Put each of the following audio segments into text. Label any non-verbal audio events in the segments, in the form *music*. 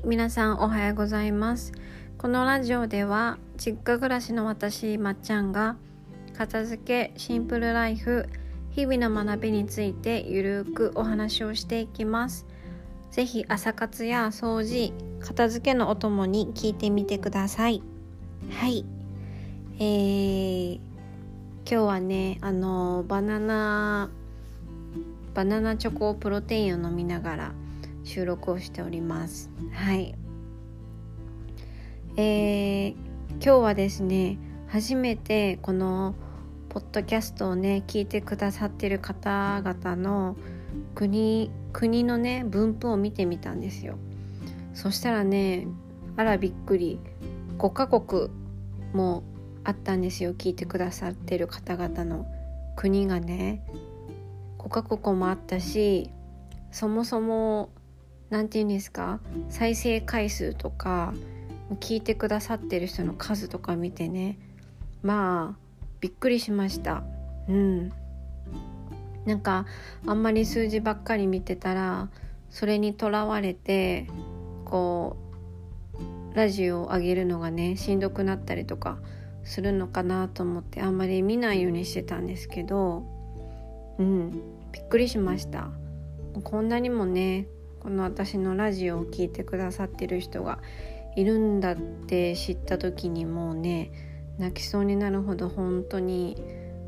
はい皆さんおはようございます。このラジオでは実家暮らしの私まっちゃんが片付けシンプルライフ日々の学びについてゆるくお話をしていきます。ぜひ朝活や掃除片付けのお供に聞いてみてください。はい。えー、今日はねあのバナナバナナチョコプロテインを飲みながら収録をしております。はい。えー、今日はですね初めてこのポッドキャストをね聞いてくださってる方々の国国のね分布を見てみたんですよ。そしたらねあらびっくり5カ国もあったんですよ聞いてくださってる方々の。国がね5カ国もあったしそもそも何て言うんですか？再生回数とか聞いてくださってる人の数とか見てね。まあびっくりしました。うん。なんかあんまり数字ばっかり見てたらそれにとらわれてこうラジオを上げるのがねしんどくなったりとかするのかなと思ってあんまり見ないようにしてたんですけどうん。びっくりしました。こんなにもねこの私のラジオを聴いてくださってる人がいるんだって知った時にもうね泣きそうになるほど本当に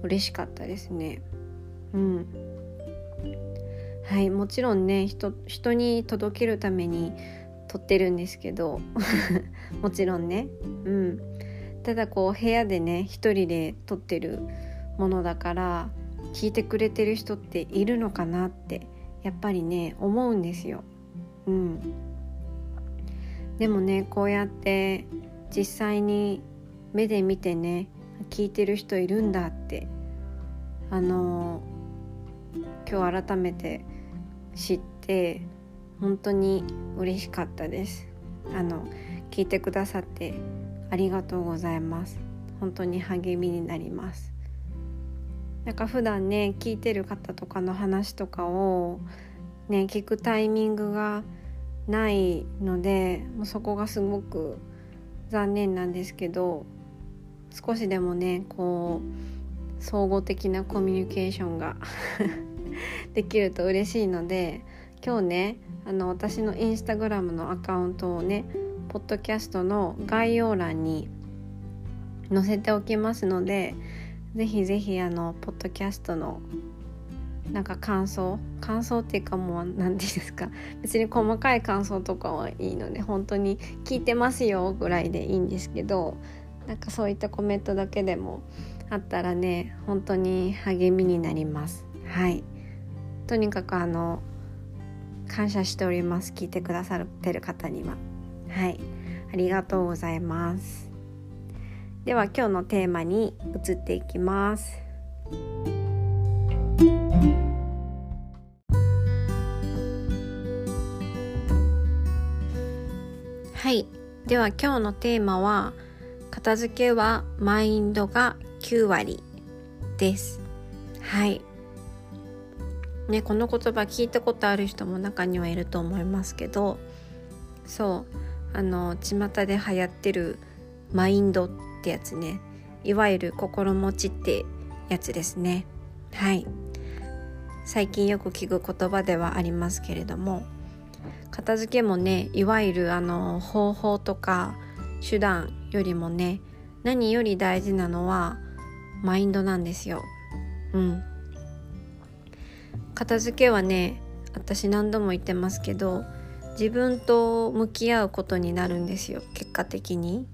嬉しかったですね。うん。はいもちろんね人人に届けるために撮ってるんですけど *laughs* もちろんね。うん。ただこう部屋でね一人で撮ってるものだから聞いてくれてる人っているのかなってやっぱりね思うんですよ。うん、でもねこうやって実際に目で見てね聞いてる人いるんだってあの今日改めて知って本当に嬉しかったです。あの聞いてくださってありがとうございます。本当に励みになります。なんか普段ね聞いてる方とかの話とかをね聞くタイミングがないのでもうそこがすごく残念なんですけど少しでもねこう総合的なコミュニケーションが *laughs* できると嬉しいので今日ねあの私のインスタグラムのアカウントをねポッドキャストの概要欄に載せておきますのでぜひぜひあのポッドキャストのなんか感想感想っていうかもう何て言うんですか。*laughs* 別に細かい感想とかはいいので本当に聞いてますよぐらいでいいんですけどなんかそういったコメントだけでもあったらね本当に励みになります。はい。とにかくあの感謝しております。聞いてくださってる方には。はい。ありがとうございます。では今日のテーマに移っていきます。はい。では今日のテーマは片付けはマインドが9割です。はい。ねこの言葉聞いたことある人も中にはいると思いますけどそう。あの巷で流行ってるマインドってってやつね。いわゆる心持ちってやつですね。はい。最近よく聞く言葉ではありますけれども片付けもねいわゆるあの方法とか手段よりもね何より大事なのはマインドなんですよ。うん。片付けはね私何度も言ってますけど自分と向き合うことになるんですよ。結果的に。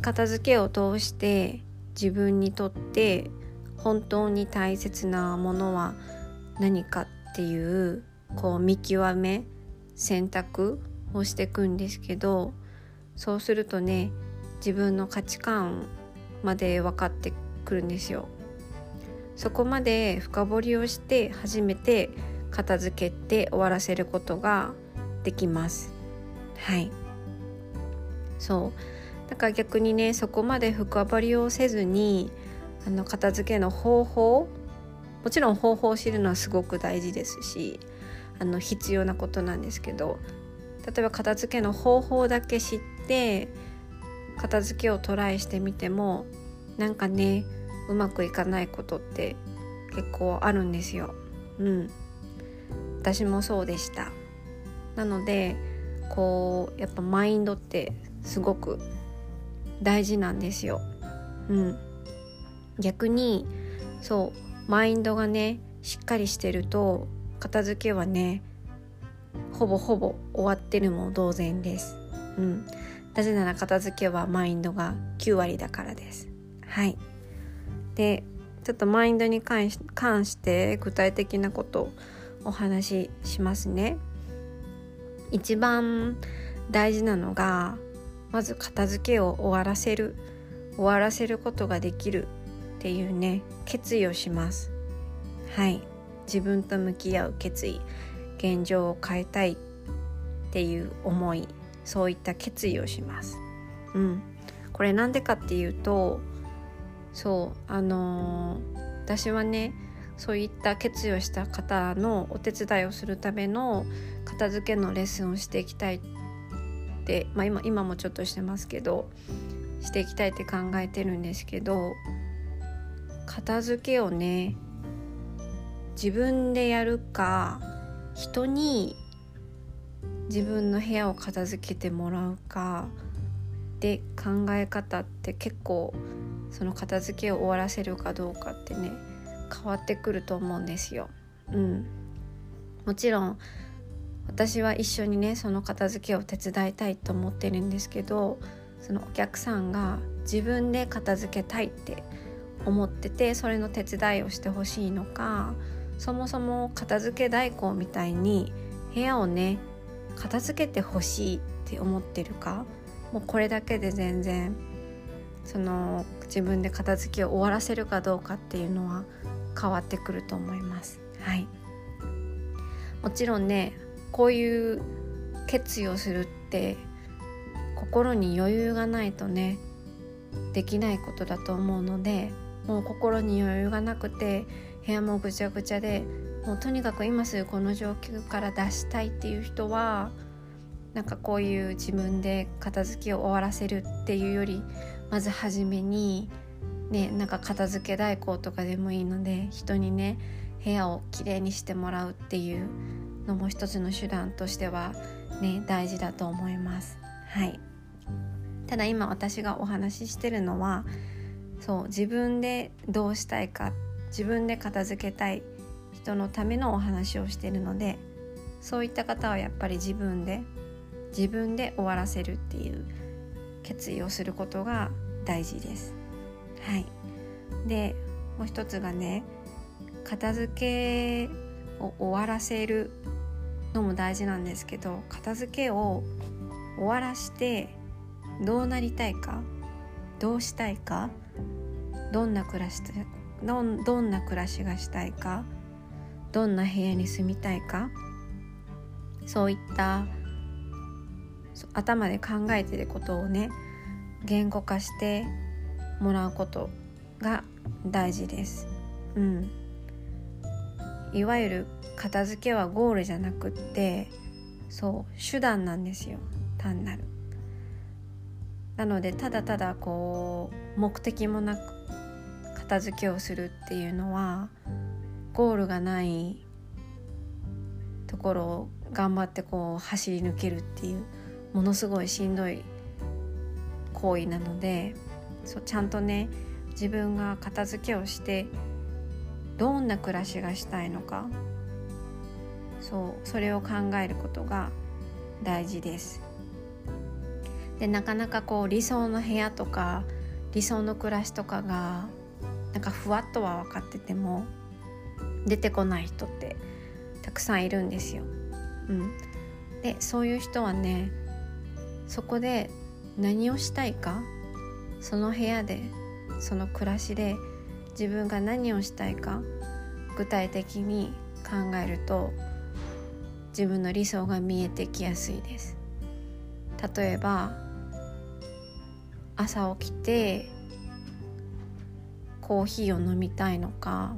片付けを通して自分にとって本当に大切なものは何かっていうこう見極め選択をしていくんですけどそうするとね自分の価値観まで分かってくるんですよ。そこまで深掘りをして初めて片付けて終わらせることができます。はいそうだから逆にねそこまで深掘りをせずにあの片付けの方法もちろん方法を知るのはすごく大事ですしあの必要なことなんですけど例えば片付けの方法だけ知って片付けをトライしてみてもなんかねうまくいかないことって結構あるんですよ。うん私もそうでしたなのでこうやっぱマインドってすごく大事なんですよ。うん、逆にそうマインドがねしっかりしてると片付けはねほぼほぼ終わってるも同然です。うん、なぜなら片付けはマインドが9割だからです。はい。でちょっとマインドに関し関して具体的なことをお話ししますね。一番大事なのがまず片付けを終わらせる終わらせることができるっていうね決意をします。はい。自分と向き合う決意現状を変えたいっていう思いそういった決意をします。うん。これなんでかっていうとそうあのー、私はねそういった決意をした方のお手伝いをするための片付けのレッスンをしていきたいて、まあ今、今もちょっとしてますけどしていきたいって考えてるんですけど片付けをね自分でやるか人に自分の部屋を片付けてもらうかで考え方って結構その片付けを終わらせるかどうかってね変わってくると思うんですよ。うん、もちろん私は一緒にねその片付けを手伝いたいと思ってるんですけどそのお客さんが自分で片付けたいって思っててそれの手伝いをしてほしいのかそもそも片付け代行みたいに部屋をね片付けてほしいって思ってるかもうこれだけで全然その自分で片付けを終わらせるかどうかっていうのは変わってくると思います。はい、もちろんねこういう決意をするって心に余裕がないとねできないことだと思うのでもう心に余裕がなくて部屋もぐちゃぐちゃでもうとにかく今すぐこの状況から出したいっていう人はなんかこういう自分で片付けを終わらせるっていうよりまず初めにねなんか片付け代行とかでもいいので人にね部屋をきれいにしてもらうっていうのも一つの手段としてはね大事だと思います。はいただ今私がお話ししてるのはそう自分でどうしたいか自分で片付けたい人のためのお話をしてるのでそういった方はやっぱり自分で自分で終わらせるっていう決意をすることが大事です。はい、でもう一つがね片付けを終わらせるのも大事なんですけど片付けを終わらしてどうなりたいかどうしたいかどんな暮らしどんどんな暮らしがしたいかどんな部屋に住みたいかそういった頭で考えてることをね言語化してもらうことが大事です。うん、いわゆる片付けはゴールじゃなくってそう手段なんですよ単なる。なのでただただこう目的もなく片付けをするっていうのはゴールがないところを頑張ってこう走り抜けるっていうものすごいしんどい行為なのでそうちゃんとね自分が片付けをしてどんな暮らしがしたいのかそうそれを考えることが大事です。でなかなかこう理想の部屋とか理想の暮らしとかがなんかふわっとは分かってても出てこない人ってたくさんいるんですよ。うん、でそういう人はねそこで何をしたいかその部屋でその暮らしで自分が何をしたいか具体的に考えると自分の理想が見えてきやすいです。例えば朝起きてコーヒーを飲みたいのか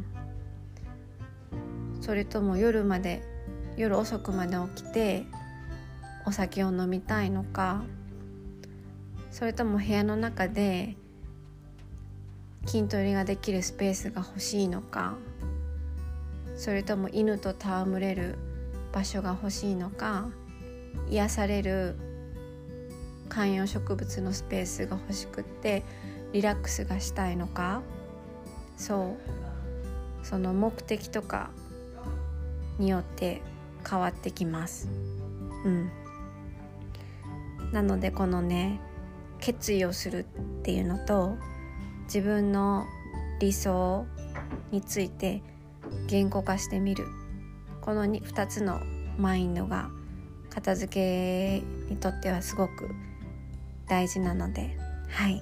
それとも夜まで夜遅くまで起きてお酒を飲みたいのかそれとも部屋の中で筋トレができるスペースが欲しいのかそれとも犬と戯れる場所が欲しいのか癒される観葉植物のスペースが欲しくってリラックスがしたいのか。そう。その目的とかによって変わってきます。うん。なのでこのね決意をするっていうのと自分の理想について言語化してみる。この 2, 2つのマインドが片付けにとってはすごく大事なので。はい。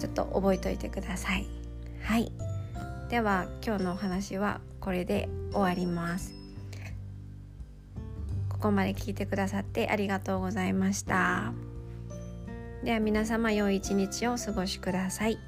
ちょっと覚えておいてください。はい。では今日のお話はこれで終わります。ここまで聞いてくださってありがとうございました。では皆様良い一日をお過ごしください。